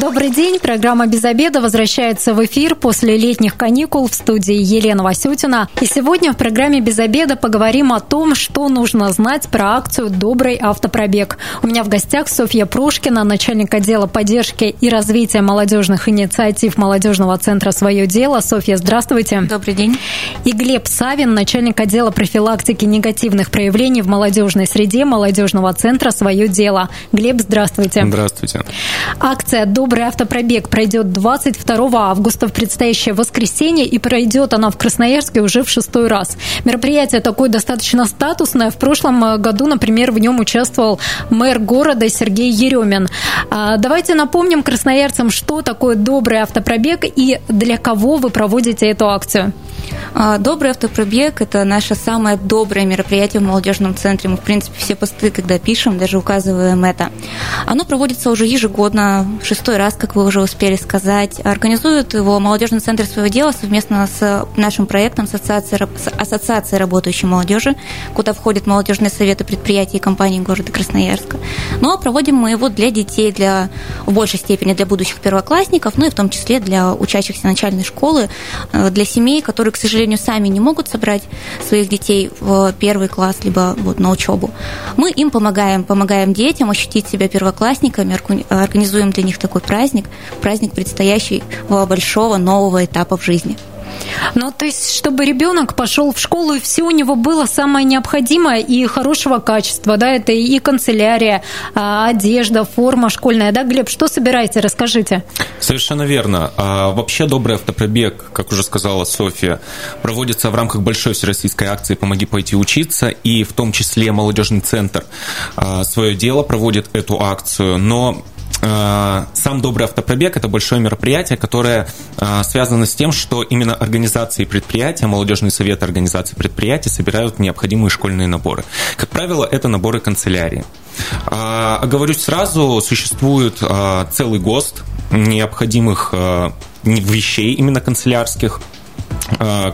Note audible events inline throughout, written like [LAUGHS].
Добрый день. Программа «Без обеда» возвращается в эфир после летних каникул в студии Елена Васютина. И сегодня в программе «Без обеда» поговорим о том, что нужно знать про акцию «Добрый автопробег». У меня в гостях Софья Прошкина, начальник отдела поддержки и развития молодежных инициатив молодежного центра «Свое дело». Софья, здравствуйте. Добрый день. И Глеб Савин, начальник отдела профилактики негативных проявлений в молодежной среде молодежного центра «Свое дело». Глеб, здравствуйте. Здравствуйте. Акция «Добрый автопробег» пройдет 22 августа в предстоящее воскресенье и пройдет она в Красноярске уже в шестой раз. Мероприятие такое достаточно статусное. В прошлом году, например, в нем участвовал мэр города Сергей Еремин. А, давайте напомним красноярцам, что такое «Добрый автопробег» и для кого вы проводите эту акцию. А, добрый автопробег – это наше самое доброе мероприятие в молодежном центре. Мы, в принципе, все посты, когда пишем, даже указываем это. Оно проводится уже ежегодно, шестой раз, как вы уже успели сказать. Организует его молодежный центр своего дела совместно с нашим проектом Ассоциации, Ассоциации работающей молодежи, куда входят молодежные советы предприятий и компаний города Красноярска. Ну а проводим мы его для детей, для, в большей степени для будущих первоклассников, ну и в том числе для учащихся начальной школы, э, для семей, которые, к сожалению, сами не могут собрать своих детей в первый класс, либо вот на учебу. Мы им помогаем, помогаем детям ощутить себя первоклассниками, организуем для них такой праздник, праздник предстоящего большого нового этапа в жизни. Ну, то есть, чтобы ребенок пошел в школу, и все у него было самое необходимое и хорошего качества, да, это и канцелярия, а, одежда, форма школьная, да, Глеб, что собираете, расскажите. Совершенно верно. А, вообще добрый автопробег, как уже сказала Софья, проводится в рамках большой всероссийской акции «Помоги пойти учиться», и в том числе молодежный центр а, свое дело проводит эту акцию, но сам добрый автопробег это большое мероприятие, которое э, связано с тем, что именно организации предприятия, молодежные советы организации предприятий собирают необходимые школьные наборы. Как правило, это наборы канцелярии. А, оговорюсь сразу, существует э, целый ГОСТ необходимых вещей именно канцелярских, Э,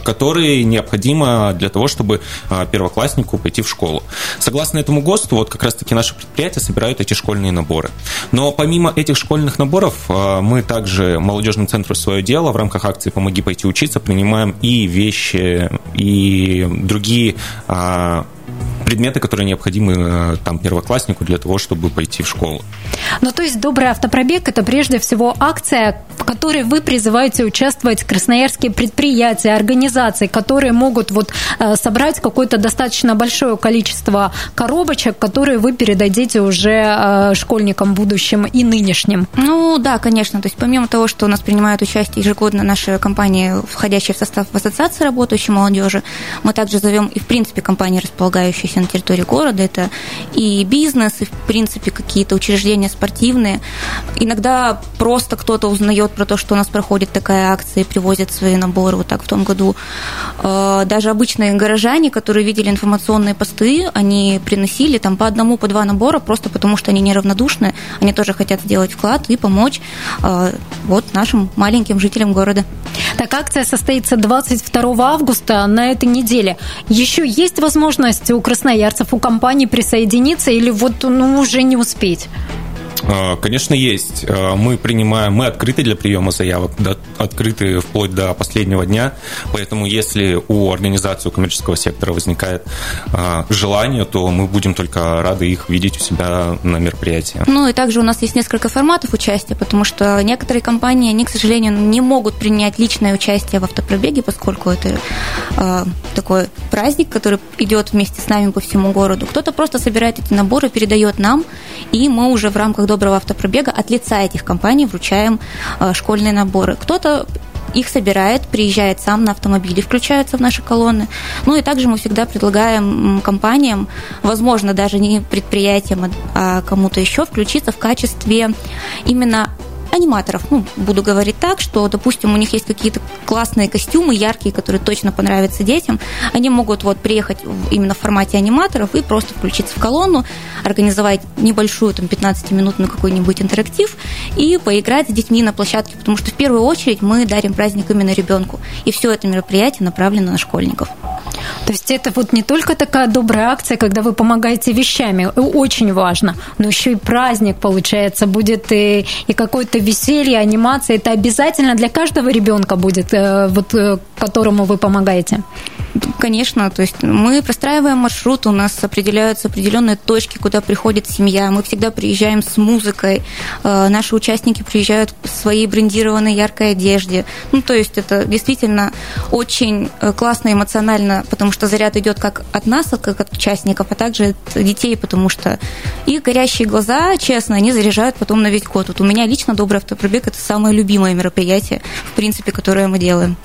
которые необходимо для того, чтобы э, первокласснику пойти в школу. Согласно этому ГОСТу, вот как раз-таки наши предприятия собирают эти школьные наборы. Но помимо этих школьных наборов, э, мы также молодежным центру свое дело в рамках акции «Помоги пойти учиться» принимаем и вещи, и другие предметы, которые необходимы э, там первокласснику для того, чтобы пойти в школу. Ну, то есть добрый автопробег – это прежде всего акция, в которой вы призываете участвовать красноярские предприятия, организации, которые могут вот э, собрать какое-то достаточно большое количество коробочек, которые вы передадите уже э, школьникам будущим и нынешним. Ну, да, конечно. То есть помимо того, что у нас принимают участие ежегодно наши компании, входящие в состав в ассоциации работающей молодежи, мы также зовем и, в принципе, компании, располагающиеся на территории города. Это и бизнес, и, в принципе, какие-то учреждения спортивные. Иногда просто кто-то узнает про то, что у нас проходит такая акция и привозят свои наборы. Вот так в том году. Э, даже обычные горожане, которые видели информационные посты, они приносили там по одному, по два набора, просто потому что они неравнодушны, они тоже хотят сделать вклад и помочь э, вот нашим маленьким жителям города. Так, акция состоится 22 августа на этой неделе. Еще есть возможность у красноярцев красноярцев у компании присоединиться или вот ну, уже не успеть? А, конечно, есть. А, мы принимаем, мы открыты для приема заявок, открыты вплоть до последнего дня. Поэтому, если у организации коммерческого сектора возникает а, желание, то мы будем только рады их видеть у себя на мероприятии. Ну и также у нас есть несколько форматов участия, потому что некоторые компании, они, к сожалению, не могут принять личное участие в автопробеге, поскольку это э, такой праздник, который идет вместе с нами по всему городу. Кто-то просто собирает эти наборы, передает нам, и мы уже в рамках доброго автопробега от лица этих компаний вручаем э, школьные наборы. Кто-то их собирает, приезжает сам на автомобиле, включается в наши колонны. Ну и также мы всегда предлагаем компаниям, возможно, даже не предприятиям, а кому-то еще, включиться в качестве именно аниматоров. Ну, буду говорить так, что, допустим, у них есть какие-то классные костюмы, яркие, которые точно понравятся детям. Они могут вот приехать именно в формате аниматоров и просто включиться в колонну, организовать небольшую, там, 15-минутный какой-нибудь интерактив и поиграть с детьми на площадке, потому что в первую очередь мы дарим праздник именно ребенку. И все это мероприятие направлено на школьников. То есть это вот не только такая добрая акция, когда вы помогаете вещами, очень важно, но еще и праздник, получается, будет и, и какое-то веселье, анимация. Это обязательно для каждого ребенка будет, э, вот, э, которому вы помогаете? Конечно, то есть мы простраиваем маршрут, у нас определяются определенные точки, куда приходит семья. Мы всегда приезжаем с музыкой, э, наши участники приезжают в своей брендированной яркой одежде. Ну, то есть это действительно очень классно, эмоционально, потому что заряд идет как от нас, как от участников, а также от детей, потому что их горящие глаза, честно, они заряжают потом на весь год. Вот у меня лично добрый автопробег – это самое любимое мероприятие, в принципе, которое мы делаем.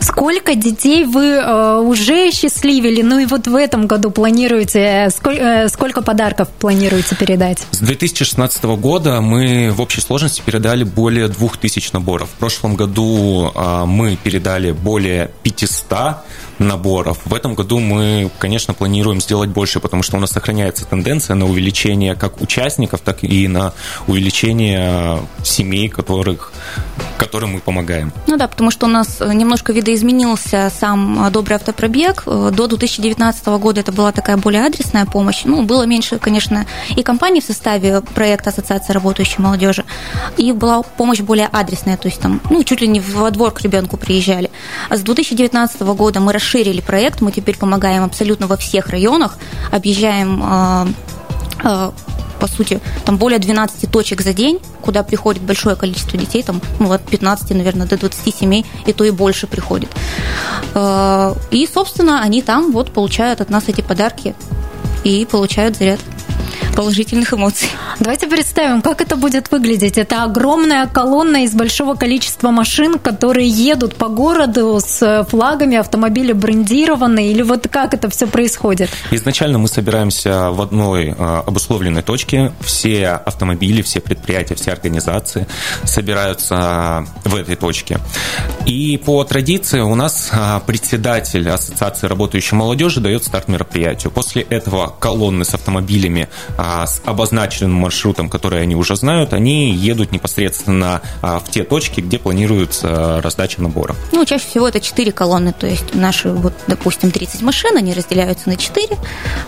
Сколько детей вы э, уже счастливили? Ну и вот в этом году планируете, сколько, э, сколько подарков планируете передать? С 2016 года мы в общей сложности передали более 2000 наборов. В прошлом году э, мы передали более 500 наборов. В этом году мы, конечно, планируем сделать больше, потому что у нас сохраняется тенденция на увеличение как участников, так и на увеличение семей, которых, которым мы помогаем. Ну да, потому что у нас немножко видоизменился сам добрый автопробег. До 2019 года это была такая более адресная помощь. Ну, было меньше, конечно, и компаний в составе проекта Ассоциации работающей молодежи, и была помощь более адресная, то есть там, ну, чуть ли не во двор к ребенку приезжали. А с 2019 года мы расширили проект, мы теперь помогаем абсолютно во всех районах, объезжаем по сути, там более 12 точек за день, куда приходит большое количество детей, там, ну, от 15, наверное, до 20 семей, и то и больше приходит. А, и, собственно, они там вот получают от нас эти подарки и получают заряд положительных эмоций. Давайте представим, как это будет выглядеть. Это огромная колонна из большого количества машин, которые едут по городу с флагами, автомобили брендированные, или вот как это все происходит? Изначально мы собираемся в одной а, обусловленной точке. Все автомобили, все предприятия, все организации собираются в этой точке. И по традиции у нас председатель Ассоциации работающей молодежи дает старт мероприятию. После этого колонны с автомобилями а, с обозначенным маршрутом, который они уже знают, они едут непосредственно а, в те точки, где планируется раздача наборов. Ну, чаще всего это 4 колонны, то есть наши, вот, допустим, 30 машин, они разделяются на 4,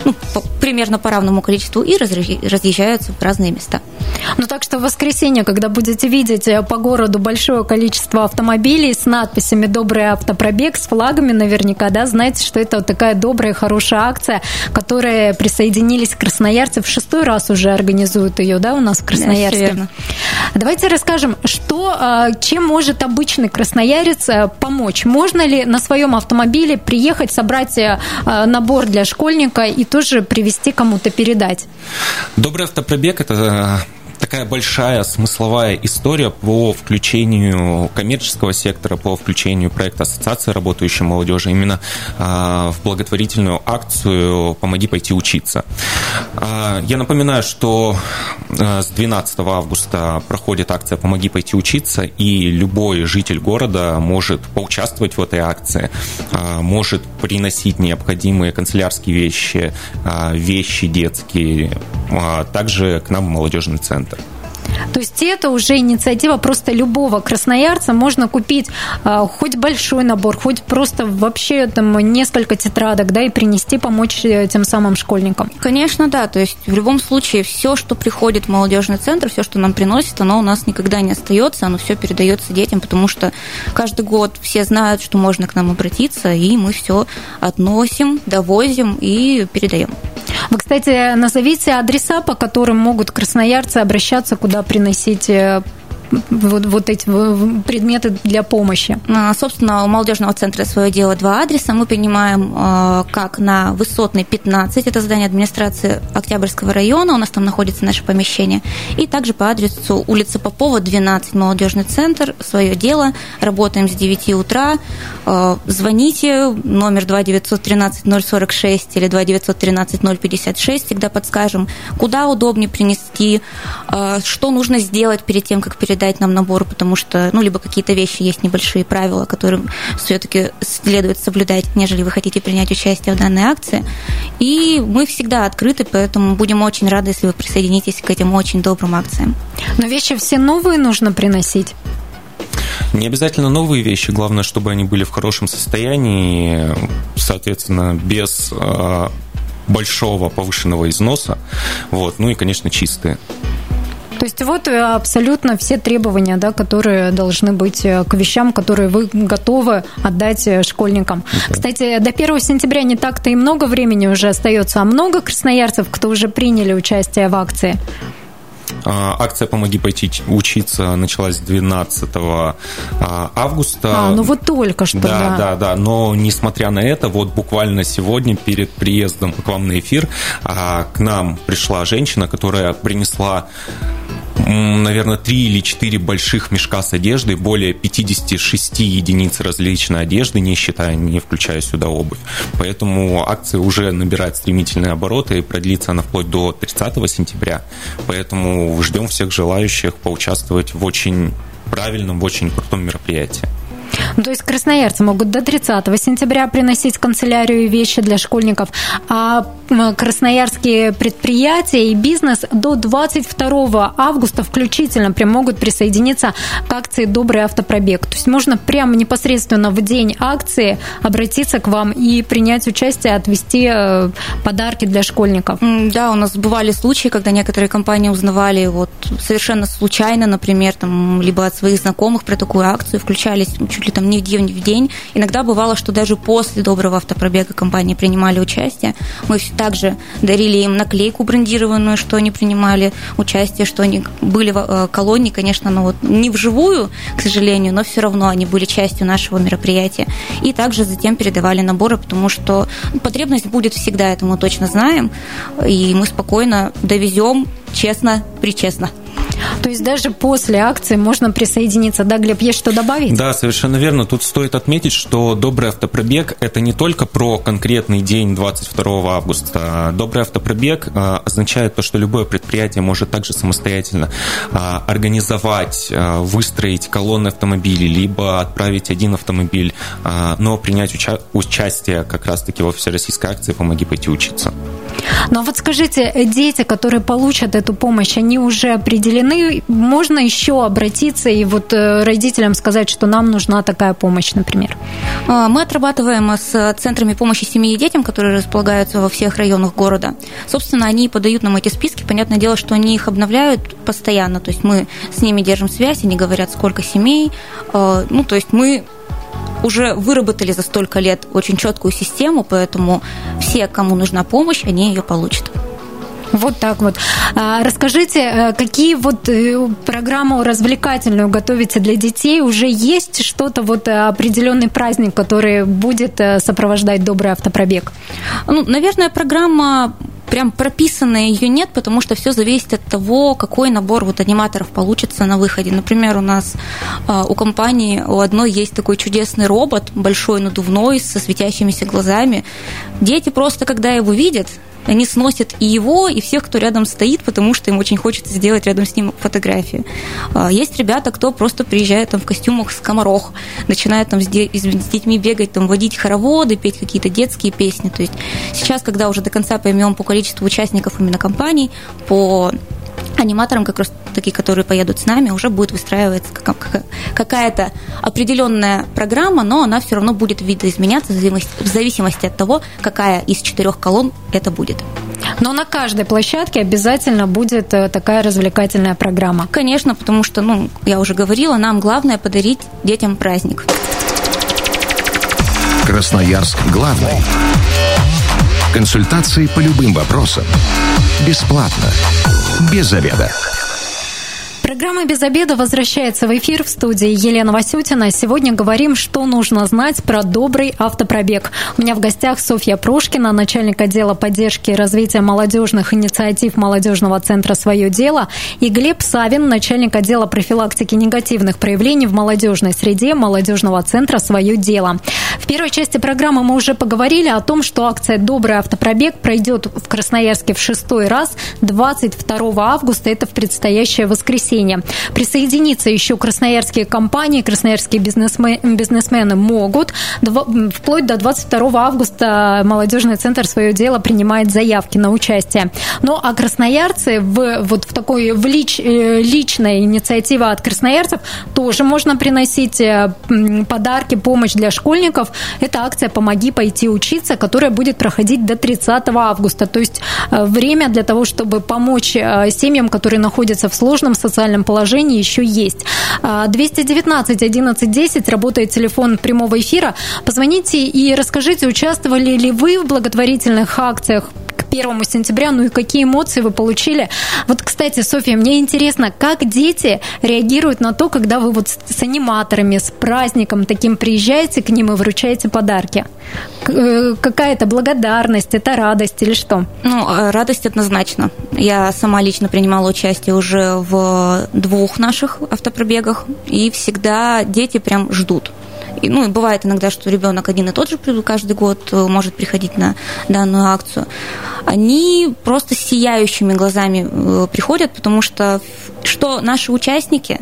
ну, по, примерно по равному количеству, и разъезжаются в разные места. Ну, так что в воскресенье, когда будете видеть э, по городу большое количество автомобилей с надписями «Добрый автопробег», с флагами наверняка, да, знаете, что это вот такая добрая, хорошая акция, которая присоединились красноярцы в шестой раз уже организуют ее, да, у нас в Красноярске. Да. Давайте расскажем, что, а, чем может обычный красноярец э, помочь. Можно ли на своем автомобиле приехать, собрать э, набор для школьника и тоже привезти кому-то передать? Добрый автопробег – это такая большая смысловая история по включению коммерческого сектора, по включению проекта Ассоциации работающей молодежи именно а, в благотворительную акцию «Помоги пойти учиться». А, я напоминаю, что а, с 12 августа проходит акция «Помоги пойти учиться», и любой житель города может поучаствовать в этой акции, может приносить необходимые канцелярские вещи, вещи детские, также к нам в молодежный центр. То есть это уже инициатива просто любого красноярца. Можно купить а, хоть большой набор, хоть просто вообще там несколько тетрадок, да, и принести, помочь э, тем самым школьникам. Конечно, да. То есть в любом случае все, что приходит в молодежный центр, все, что нам приносит, оно у нас никогда не остается, оно все передается детям, потому что каждый год все знают, что можно к нам обратиться, и мы все относим, довозим и передаем. Вы, кстати, назовите адреса, по которым могут красноярцы обращаться, куда приносить э, вот, вот эти предметы для помощи? А, собственно, у молодежного центра свое дело два адреса. Мы принимаем а, как на Высотной 15, это здание администрации Октябрьского района, у нас там находится наше помещение, и также по адресу улица Попова, 12, молодежный центр, свое дело. Работаем с 9 утра. А, звоните, номер 2 913 046 или 2 913 056, всегда подскажем, куда удобнее принести, что нужно сделать перед тем, как передать соблюдать нам набор, потому что, ну, либо какие-то вещи есть небольшие правила, которым все-таки следует соблюдать, нежели вы хотите принять участие в данной акции. И мы всегда открыты, поэтому будем очень рады, если вы присоединитесь к этим очень добрым акциям. Но вещи все новые нужно приносить? Не обязательно новые вещи, главное, чтобы они были в хорошем состоянии, соответственно, без а, большого повышенного износа, вот, ну и, конечно, чистые. То есть вот э, абсолютно все требования, да, которые должны быть э, к вещам, которые вы готовы отдать э, школьникам. Okay. Кстати, до 1 сентября не так-то и много времени уже остается, а много красноярцев, кто уже приняли участие в акции? А, акция «Помоги пойти учиться» началась 12 а, августа. А, ну вот только что, да. Да, да, да. Но несмотря на это, вот буквально сегодня перед приездом к вам на эфир а, к нам пришла женщина, которая принесла наверное, три или четыре больших мешка с одеждой, более 56 единиц различной одежды, не считая, не включая сюда обувь. Поэтому акция уже набирает стремительные обороты и продлится она вплоть до 30 сентября. Поэтому ждем всех желающих поучаствовать в очень правильном, в очень крутом мероприятии. Ну, то есть красноярцы могут до 30 сентября приносить канцелярию вещи для школьников, а красноярские предприятия и бизнес до 22 августа включительно прям могут присоединиться к акции «Добрый автопробег». То есть можно прямо непосредственно в день акции обратиться к вам и принять участие, отвести э, подарки для школьников. Да, у нас бывали случаи, когда некоторые компании узнавали вот совершенно случайно, например, там, либо от своих знакомых про такую акцию, включались чуть ли там не в день, в день. Иногда бывало, что даже после доброго автопробега компании принимали участие. Мы также дарили им наклейку брендированную, что они принимали участие, что они были в э, колонии, конечно, но вот не вживую, к сожалению, но все равно они были частью нашего мероприятия. И также затем передавали наборы, потому что потребность будет всегда, это мы точно знаем, и мы спокойно довезем честно, причестно. То есть даже после акции можно присоединиться. Да, Глеб, есть что добавить? Да, совершенно верно. Тут стоит отметить, что добрый автопробег – это не только про конкретный день 22 августа. Добрый автопробег а, означает то, что любое предприятие может также самостоятельно а, организовать, а, выстроить колонны автомобилей, либо отправить один автомобиль, но принять уча- участие как раз-таки во всероссийской акции «Помоги пойти учиться». Ну а вот скажите, дети, которые получат эту помощь, они уже определены? Можно еще обратиться и вот э, родителям сказать, что нам нужна такая помощь, например? А, мы отрабатываем с центрами помощи семье и детям, которые располагаются во всех районах города. Собственно, они подают нам эти списки. Понятное дело, что они их обновляют постоянно. То есть мы с ними держим связь, они говорят, сколько семей. А, ну, то есть мы уже выработали за столько лет очень четкую систему, поэтому все, кому нужна помощь, они ее получат. Вот так вот. А, расскажите, э, какие вот э, программу развлекательную готовите для детей? Уже есть что-то, вот э, определенный праздник, который будет сопровождать добрый автопробег? Ну, наверное, программа прям прописанной ее нет, потому что все зависит от того, какой набор вот аниматоров получится на выходе. Например, у нас а, у компании у одной есть такой чудесный робот, большой надувной, со светящимися глазами. Дети просто, когда его видят, они сносят и его, и всех, кто рядом стоит, потому что им очень хочется сделать рядом с ним фотографию. А, есть ребята, кто просто приезжает там в костюмах с комарох, начинает там с, детьми бегать, там водить хороводы, петь какие-то детские песни. То есть сейчас, когда уже до конца поймем по количеству участников именно компаний, по аниматорам, как раз такие, которые поедут с нами, уже будет выстраиваться какая-то определенная программа, но она все равно будет видоизменяться в зависимости от того, какая из четырех колонн это будет. Но на каждой площадке обязательно будет э, такая развлекательная программа. Конечно, потому что, ну, я уже говорила, нам главное подарить детям праздник. Красноярск главный. Консультации по любым вопросам. Бесплатно. Без заведа. Программа «Без обеда» возвращается в эфир в студии Елена Васютина. Сегодня говорим, что нужно знать про добрый автопробег. У меня в гостях Софья Прошкина, начальник отдела поддержки и развития молодежных инициатив молодежного центра «Свое дело», и Глеб Савин, начальник отдела профилактики негативных проявлений в молодежной среде молодежного центра «Свое дело». В первой части программы мы уже поговорили о том, что акция «Добрый автопробег» пройдет в Красноярске в шестой раз 22 августа, это в предстоящее воскресенье. Присоединиться еще красноярские компании, красноярские бизнесмены, бизнесмены могут. Вплоть до 22 августа молодежный центр свое дело принимает заявки на участие. Ну а красноярцы в, вот в такой в лич, э, личной инициативе от красноярцев тоже можно приносить э, подарки, помощь для школьников. Это акция «Помоги пойти учиться», которая будет проходить до 30 августа. То есть э, время для того, чтобы помочь семьям, которые находятся в сложном социальном положении, еще есть. 219 11 10 работает телефон прямого эфира. Позвоните и расскажите, участвовали ли вы в благотворительных акциях к первому сентября, ну и какие эмоции вы получили. Вот, кстати, Софья, мне интересно, как дети реагируют на то, когда вы вот с аниматорами, с праздником таким приезжаете к ним и вручаете подарки? Э, какая это благодарность, это радость или что? Ну, э, радость однозначно. Я сама лично принимала участие уже в двух наших автопробегах, и всегда дети прям ждут. И, ну, бывает иногда, что ребенок один и тот же каждый год э, может приходить на данную акцию. Они просто сияющими глазами э, приходят, потому что что наши участники,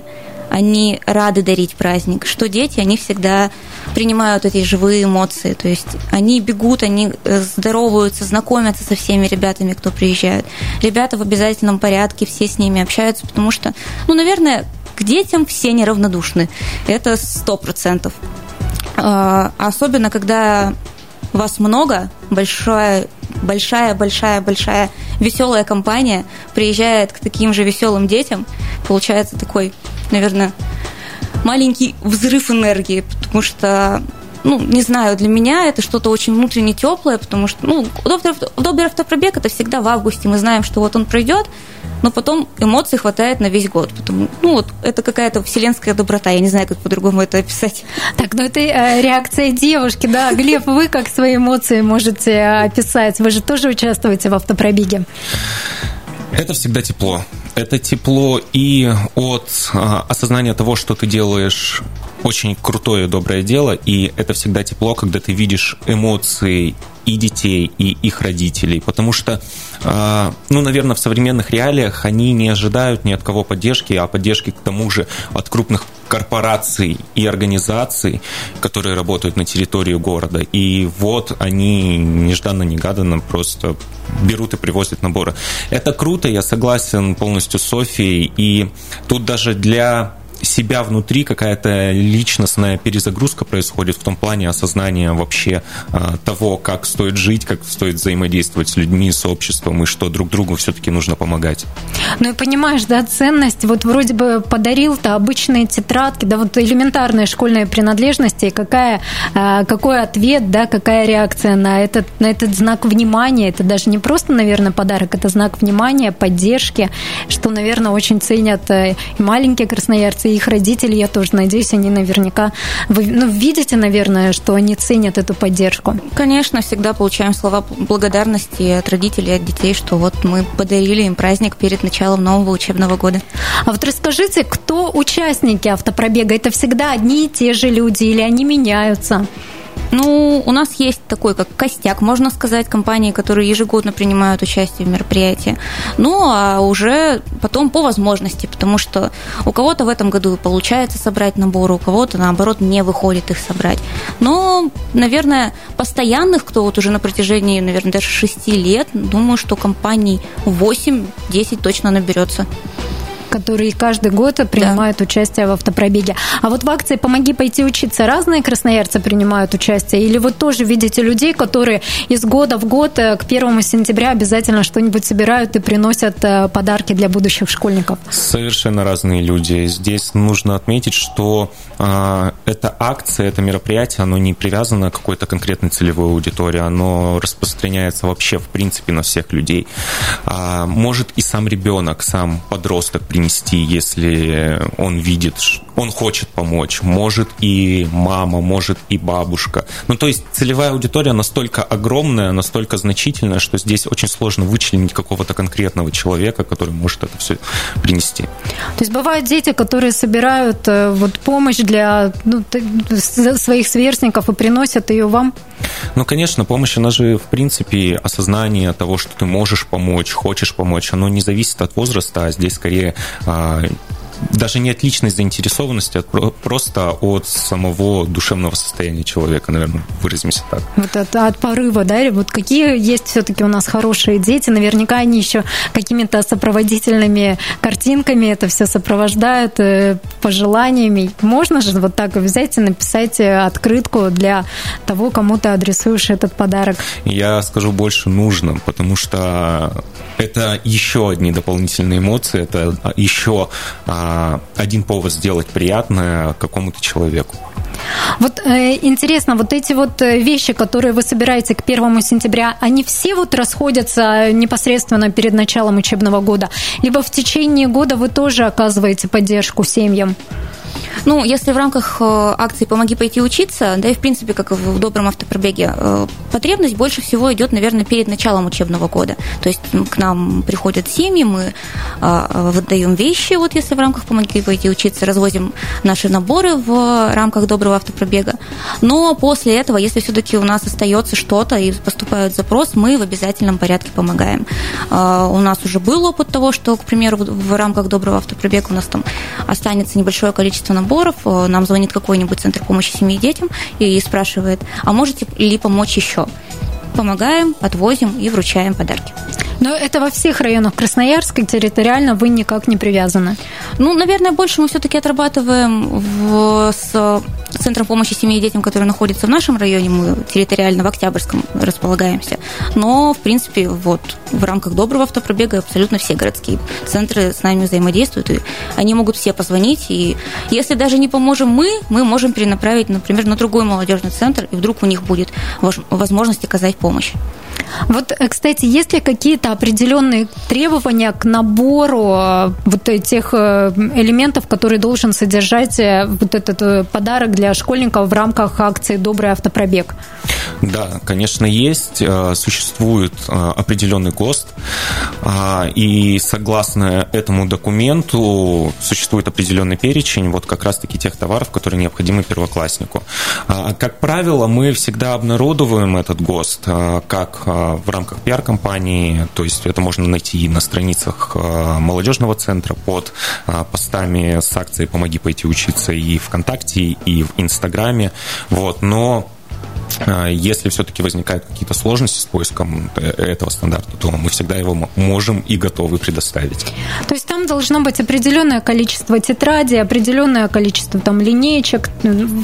они рады дарить праздник, что дети, они всегда принимают эти живые эмоции, то есть они бегут, они э, здороваются, знакомятся со всеми ребятами, кто приезжает. Ребята в обязательном порядке, все с ними общаются, потому что, ну, наверное, к детям все неравнодушны. Это сто процентов. А, особенно, когда вас много, большая, большая, большая, большая веселая компания приезжает к таким же веселым детям, получается такой, наверное, маленький взрыв энергии, потому что ну, не знаю, для меня это что-то очень внутренне теплое, потому что, ну, добрый автопробег это всегда в августе, мы знаем, что вот он пройдет, но потом эмоций хватает на весь год. Потому, ну, вот это какая-то вселенская доброта, я не знаю, как по-другому это описать. Так, ну это э, реакция девушки, да. [LAUGHS] Глеб, вы как свои эмоции можете э, описать? Вы же тоже участвуете в автопробеге? Это всегда тепло. Это тепло и от а, осознания того, что ты делаешь очень крутое доброе дело, и это всегда тепло, когда ты видишь эмоции и детей, и их родителей, потому что, а, ну, наверное, в современных реалиях они не ожидают ни от кого поддержки, а поддержки к тому же от крупных корпораций и организаций, которые работают на территории города. И вот они нежданно-негаданно просто берут и привозят наборы. Это круто, я согласен полностью с Софией. И тут даже для себя внутри какая-то личностная перезагрузка происходит в том плане осознания вообще а, того, как стоит жить, как стоит взаимодействовать с людьми, с обществом, и что друг другу все-таки нужно помогать. Ну и понимаешь, да, ценность, вот вроде бы подарил-то обычные тетрадки, да, вот элементарные школьные принадлежности, какая, а, какой ответ, да, какая реакция на этот, на этот знак внимания, это даже не просто, наверное, подарок, это знак внимания, поддержки, что, наверное, очень ценят э, и маленькие красноярцы, их родители, я тоже надеюсь, они наверняка... Вы ну, видите, наверное, что они ценят эту поддержку? Конечно, всегда получаем слова благодарности от родителей, от детей, что вот мы подарили им праздник перед началом нового учебного года. А вот расскажите, кто участники автопробега? Это всегда одни и те же люди или они меняются? Ну, у нас есть такой, как костяк, можно сказать, компании, которые ежегодно принимают участие в мероприятии. Ну, а уже потом по возможности, потому что у кого-то в этом году получается собрать наборы, у кого-то, наоборот, не выходит их собрать. Но, наверное, постоянных, кто вот уже на протяжении, наверное, даже 6 лет, думаю, что компаний 8-10 точно наберется которые каждый год принимают да. участие в автопробеге. А вот в акции «Помоги пойти учиться» разные красноярцы принимают участие? Или вы тоже видите людей, которые из года в год э, к первому сентября обязательно что-нибудь собирают и приносят э, подарки для будущих школьников? Совершенно разные люди. Здесь нужно отметить, что э, эта акция, это мероприятие, оно не привязано к какой-то конкретной целевой аудитории, оно распространяется вообще в принципе на всех людей. А, может и сам ребенок, сам подросток принести, если он видит он хочет помочь. Может и мама, может и бабушка. Ну, то есть целевая аудитория настолько огромная, настолько значительная, что здесь очень сложно вычленить какого-то конкретного человека, который может это все принести. То есть бывают дети, которые собирают э, вот помощь для ну, своих сверстников и приносят ее вам? Ну, конечно, помощь, она же, в принципе, осознание того, что ты можешь помочь, хочешь помочь, оно не зависит от возраста, а здесь скорее а, даже не от личной заинтересованности, а просто от самого душевного состояния человека, наверное, выразимся так. Вот от, от порыва, да? Вот какие есть все-таки у нас хорошие дети, наверняка они еще какими-то сопроводительными картинками это все сопровождают, э, пожеланиями. Можно же вот так взять и написать э, открытку для того, кому ты адресуешь этот подарок? Я скажу больше нужно, потому что это еще одни дополнительные эмоции, это еще а, один повод сделать приятное какому-то человеку. Вот э, интересно, вот эти вот э, вещи, которые вы собираете к первому сентября, они все вот расходятся непосредственно перед началом учебного года? Либо в течение года вы тоже оказываете поддержку семьям? Ну, если в рамках э, акции «Помоги пойти учиться», да и, в принципе, как в добром автопробеге, э, потребность больше всего идет, наверное, перед началом учебного года. То есть к нам приходят семьи, мы э, выдаем вещи, вот если в рамках «Помоги пойти учиться», развозим наши наборы в рамках доброго автопробега. Но после этого, если все-таки у нас остается что-то и поступает запрос, мы в обязательном порядке помогаем. У нас уже был опыт того, что, к примеру, в рамках доброго автопробега у нас там останется небольшое количество наборов, наборов, э, нам звонит какой-нибудь центр помощи семье и детям и спрашивает, а можете ли помочь еще? Помогаем, отвозим и вручаем подарки. Но это во всех районах Красноярска территориально вы никак не привязаны? Ну, наверное, больше мы все-таки отрабатываем в, с Центром помощи семье и детям, который находится в нашем районе, мы территориально в Октябрьском располагаемся. Но, в принципе, вот в рамках доброго автопробега абсолютно все городские центры с нами взаимодействуют, и они могут все позвонить. И если даже не поможем мы, мы можем перенаправить, например, на другой молодежный центр, и вдруг у них будет возможность оказать помощь. cônjuge. Вот, э, кстати, есть ли какие-то определенные требования к набору э, вот этих э, элементов, которые должен содержать вот этот подарок для школьников в рамках акции «Добрый автопробег»? Да, конечно, есть. Существует определенный ГОСТ, и согласно этому документу существует определенный перечень вот как раз-таки тех товаров, которые необходимы первокласснику. Как правило, мы всегда обнародовываем этот ГОСТ как в рамках пиар-компании, то есть это можно найти на страницах а, молодежного центра под а, постами с акцией «Помоги пойти учиться» и ВКонтакте, и в Инстаграме, вот, но а, если все-таки возникают какие-то сложности с поиском э, этого стандарта, то мы всегда его можем и готовы предоставить. То есть там должно быть определенное количество тетрадей, определенное количество там линеечек.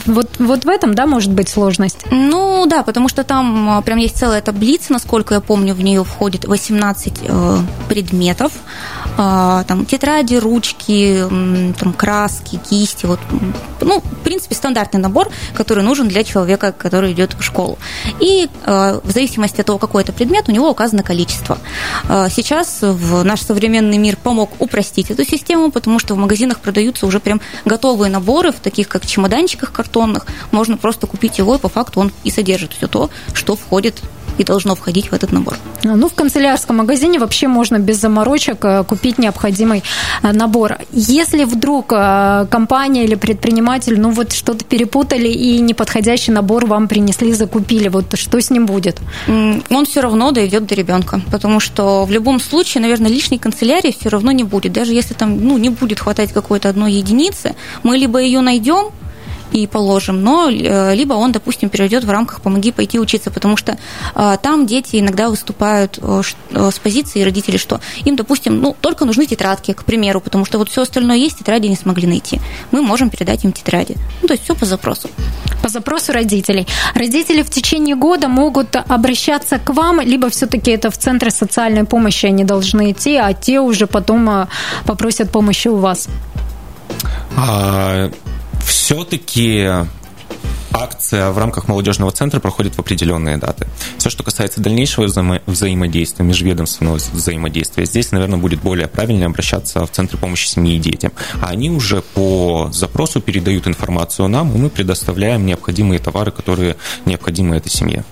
Вот, вот в этом, да, может быть сложность? Ну да, потому что там а, прям есть целая таблица, насколько я помню, в нее входит 18 э, предметов. Э, там тетради, ручки, там краски, кисти. Вот, ну, в принципе, стандартный набор, который нужен для человека, который идет в школу. И э, в зависимости от того, какой это предмет, у него указано количество. Э, сейчас в наш современный мир помог упростить эту систему, потому что в магазинах продаются уже прям готовые наборы, в таких как чемоданчиках картонных. Можно просто купить его, и по факту он и содержит все то, что входит и должно входить в этот набор. Ну, в канцелярском магазине вообще можно без заморочек э, купить необходимый э, набор. Если вдруг э, компания или предприниматель, ну, вот что-то перепутали и неподходящий набор вам принесли, закупили, вот что с ним будет? Он все равно дойдет до ребенка, потому что в любом случае, наверное, лишней канцелярии все равно не будет. Даже если там, ну, не будет хватать какой-то одной единицы, мы либо ее найдем, и положим, но э, либо он, допустим, перейдет в рамках «помоги пойти учиться», потому что э, там дети иногда выступают э, с позиции родителей, что им, допустим, ну, только нужны тетрадки, к примеру, потому что вот все остальное есть, тетради не смогли найти. Мы можем передать им тетради. Ну, то есть все по запросу. По запросу родителей. Родители в течение года могут обращаться к вам, либо все-таки это в центры социальной помощи они должны идти, а те уже потом попросят помощи у вас? А, все-таки акция в рамках молодежного центра проходит в определенные даты. Все, что касается дальнейшего взаимо- взаимодействия, межведомственного взаимодействия, здесь, наверное, будет более правильно обращаться в Центр помощи семье и детям. А они уже по запросу передают информацию нам, и мы предоставляем необходимые товары, которые необходимы этой семье.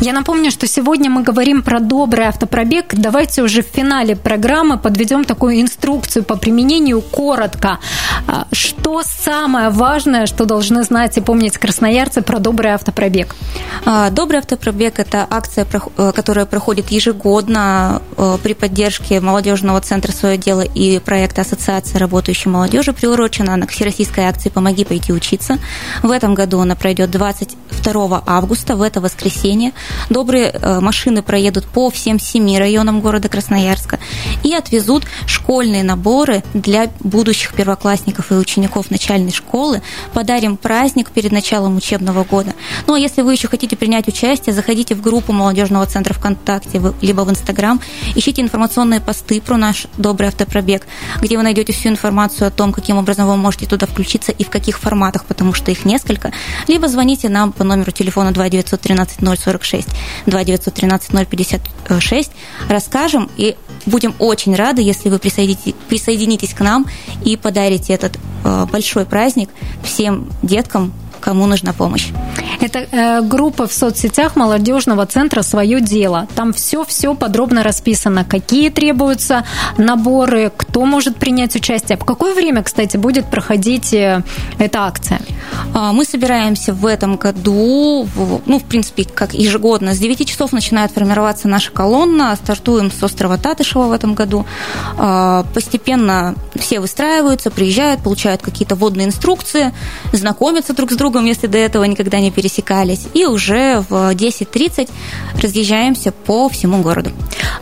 Я напомню, что сегодня мы говорим про добрый автопробег. Давайте уже в финале программы подведем такую инструкцию по применению коротко. А, что самое важное, что должны знать и помнить красноярцы про добрый автопробег? А, добрый автопробег – это акция, э, которая проходит ежегодно э, при поддержке молодежного центра «Свое дело» и проекта Ассоциации работающей молодежи приурочена она к всероссийской акции «Помоги пойти учиться». В этом году она пройдет 22 августа, в это воскресенье Добрые э, машины проедут по всем семи районам города Красноярска и отвезут школьные наборы для будущих первоклассников и учеников начальной школы. Подарим праздник перед началом учебного года. Ну а если вы еще хотите принять участие, заходите в группу молодежного центра ВКонтакте, либо в Инстаграм, ищите информационные посты про наш добрый автопробег, где вы найдете всю информацию о том, каким образом вы можете туда включиться и в каких форматах, потому что их несколько, либо звоните нам по номеру телефона 2 913 040 046 2 913 056 расскажем и будем очень рады, если вы присоединитесь, присоединитесь к нам и подарите этот э, большой праздник всем деткам кому нужна помощь. Это э, группа в соцсетях молодежного центра «Свое дело». Там все-все подробно расписано, какие требуются наборы, кто может принять участие. В какое время, кстати, будет проходить э, эта акция? А, мы собираемся в этом году, ну, в принципе, как ежегодно, с 9 часов начинает формироваться наша колонна. Стартуем с острова Татышева в этом году. А, постепенно все выстраиваются, приезжают, получают какие-то водные инструкции, знакомятся друг с другом, если до этого никогда не пересекались. И уже в 10.30 разъезжаемся по всему городу.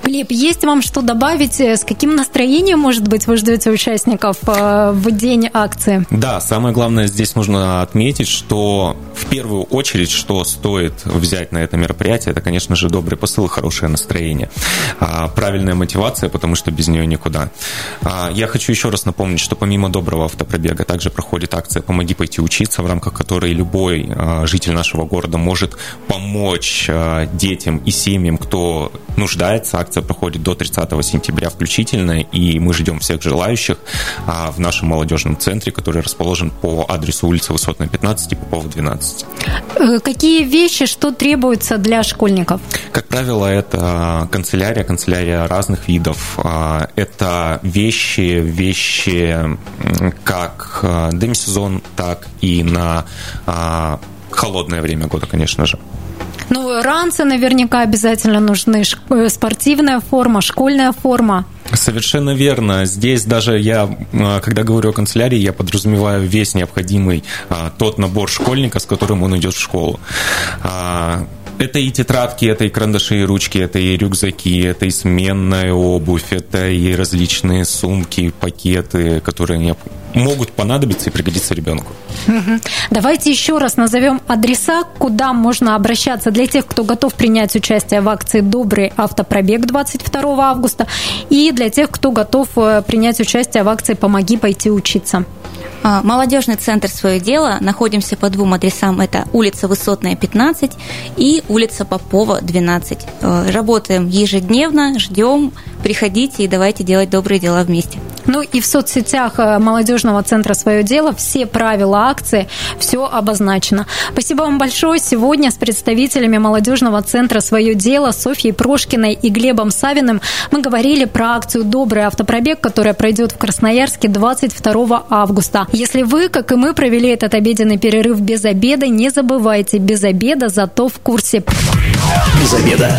Глеб, есть вам что добавить? С каким настроением, может быть, вы ждете участников э, в день акции? Да, самое главное здесь нужно отметить, что в первую очередь, что стоит взять на это мероприятие, это, конечно же, добрый посыл и хорошее настроение. А, правильная мотивация, потому что без нее никуда. А, я хочу еще раз напомнить, что помимо доброго автопробега также проходит акция «Помоги пойти учиться», в рамках которой которой любой а, житель нашего города может помочь а, детям и семьям, кто нуждается. Акция проходит до 30 сентября включительно, и мы ждем всех желающих а, в нашем молодежном центре, который расположен по адресу улицы Высотная, 15 и Попова, 12. Э, какие вещи, что требуется для школьников? Как правило, это канцелярия, канцелярия разных видов. Это вещи, вещи как демисезон, так и на а, холодное время года, конечно же. Ну, ранцы наверняка обязательно нужны. Э, спортивная форма, школьная форма. Совершенно верно. Здесь даже я, а, когда говорю о канцелярии, я подразумеваю весь необходимый а, тот набор школьника, с которым он идет в школу. Это и тетрадки, это и карандаши, и ручки, это и рюкзаки, это и сменная обувь, это и различные сумки, пакеты, которые могут понадобиться и пригодиться ребенку. Давайте еще раз назовем адреса, куда можно обращаться для тех, кто готов принять участие в акции «Добрый автопробег» 22 августа и для тех, кто готов э, принять участие в акции «Помоги пойти учиться». А, молодежный центр «Свое дело». Находимся по двум адресам. Это улица Высотная, 15 и улица Попова, 12. Э, работаем ежедневно, ждем, приходите и давайте делать добрые дела вместе. Ну и в соцсетях э, молодежного центра «Свое дело» все правила акции, все обозначено. Спасибо вам большое. Сегодня с представителями молодежного центра «Свое дело» Софьей Прошкиной и Глебом Савиным мы говорили про акцию «Добрый автопробег», которая пройдет в Красноярске 22 августа. Если вы, как и мы, провели этот обеденный перерыв без обеда, не забывайте, без обеда, зато в курсе. Без обеда.